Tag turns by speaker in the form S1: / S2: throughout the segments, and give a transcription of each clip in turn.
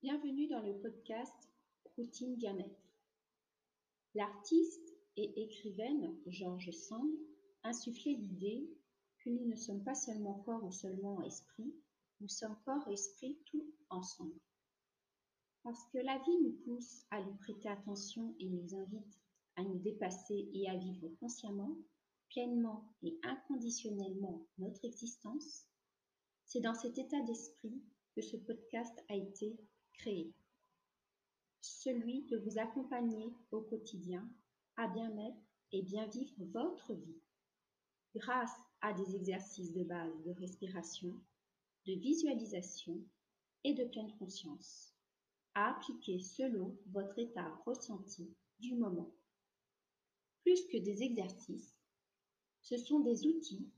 S1: Bienvenue dans le podcast Routine Bien-être. L'artiste et écrivaine George Sand insufflait l'idée que nous ne sommes pas seulement corps ou seulement esprit, nous sommes corps et esprit tout ensemble. Parce que la vie nous pousse à lui prêter attention et nous invite à nous dépasser et à vivre consciemment, pleinement et inconditionnellement notre existence, c'est dans cet état d'esprit que ce podcast a été créé, celui de vous accompagner au quotidien à bien mettre et bien vivre votre vie. Grâce à des exercices de base de respiration, de visualisation et de pleine conscience, à appliquer selon votre état ressenti du moment. Plus que des exercices, ce sont des outils,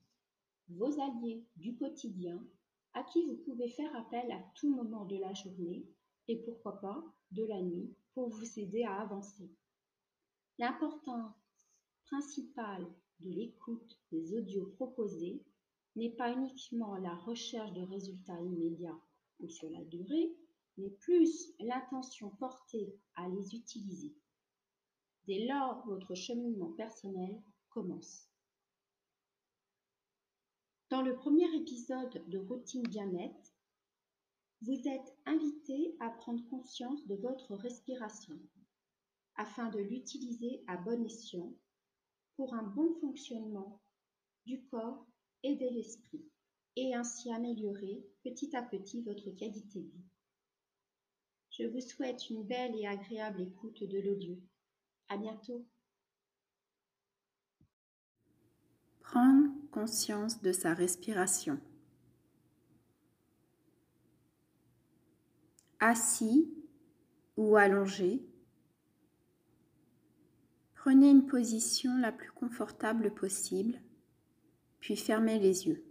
S1: vos alliés du quotidien, à qui vous pouvez faire appel à tout moment de la journée et pourquoi pas de la nuit pour vous aider à avancer. L'importance principale de l'écoute des audios proposés n'est pas uniquement la recherche de résultats immédiats ou sur la durée, mais plus l'intention portée à les utiliser. Dès lors, votre cheminement personnel commence. Dans le premier épisode de Routine Bien-être, vous êtes invité à prendre conscience de votre respiration afin de l'utiliser à bon escient pour un bon fonctionnement du corps et de l'esprit et ainsi améliorer petit à petit votre qualité de vie. Je vous souhaite une belle et agréable écoute de l'audio. À bientôt.
S2: Prendre conscience de sa respiration. Assis ou allongé, prenez une position la plus confortable possible, puis fermez les yeux.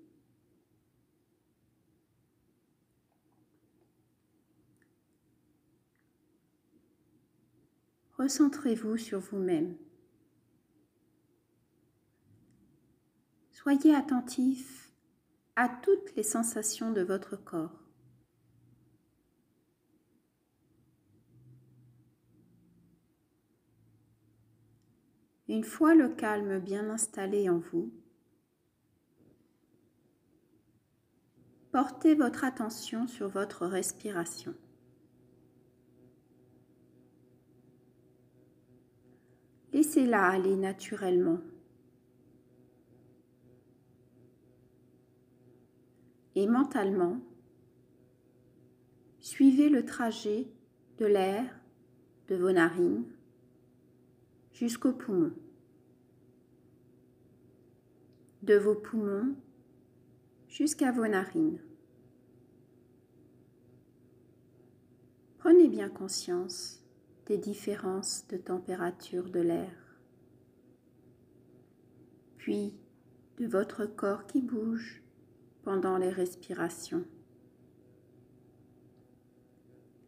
S2: Recentrez-vous sur vous-même. Soyez attentif à toutes les sensations de votre corps. Une fois le calme bien installé en vous, portez votre attention sur votre respiration. Laissez-la aller naturellement. Et mentalement, suivez le trajet de l'air de vos narines jusqu'aux poumons. De vos poumons jusqu'à vos narines. Prenez bien conscience des différences de température de l'air, puis de votre corps qui bouge pendant les respirations.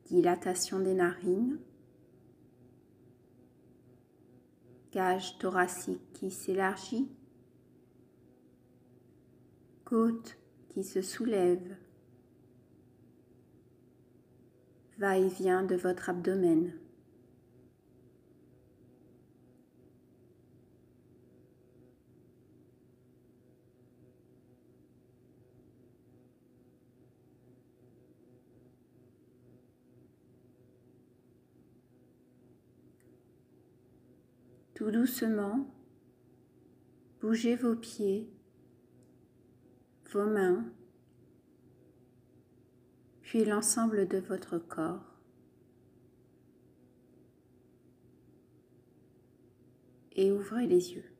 S2: Dilatation des narines, cage thoracique qui s'élargit, côte qui se soulève, va-et-vient de votre abdomen. Tout doucement, bougez vos pieds, vos mains, puis l'ensemble de votre corps. Et ouvrez les yeux.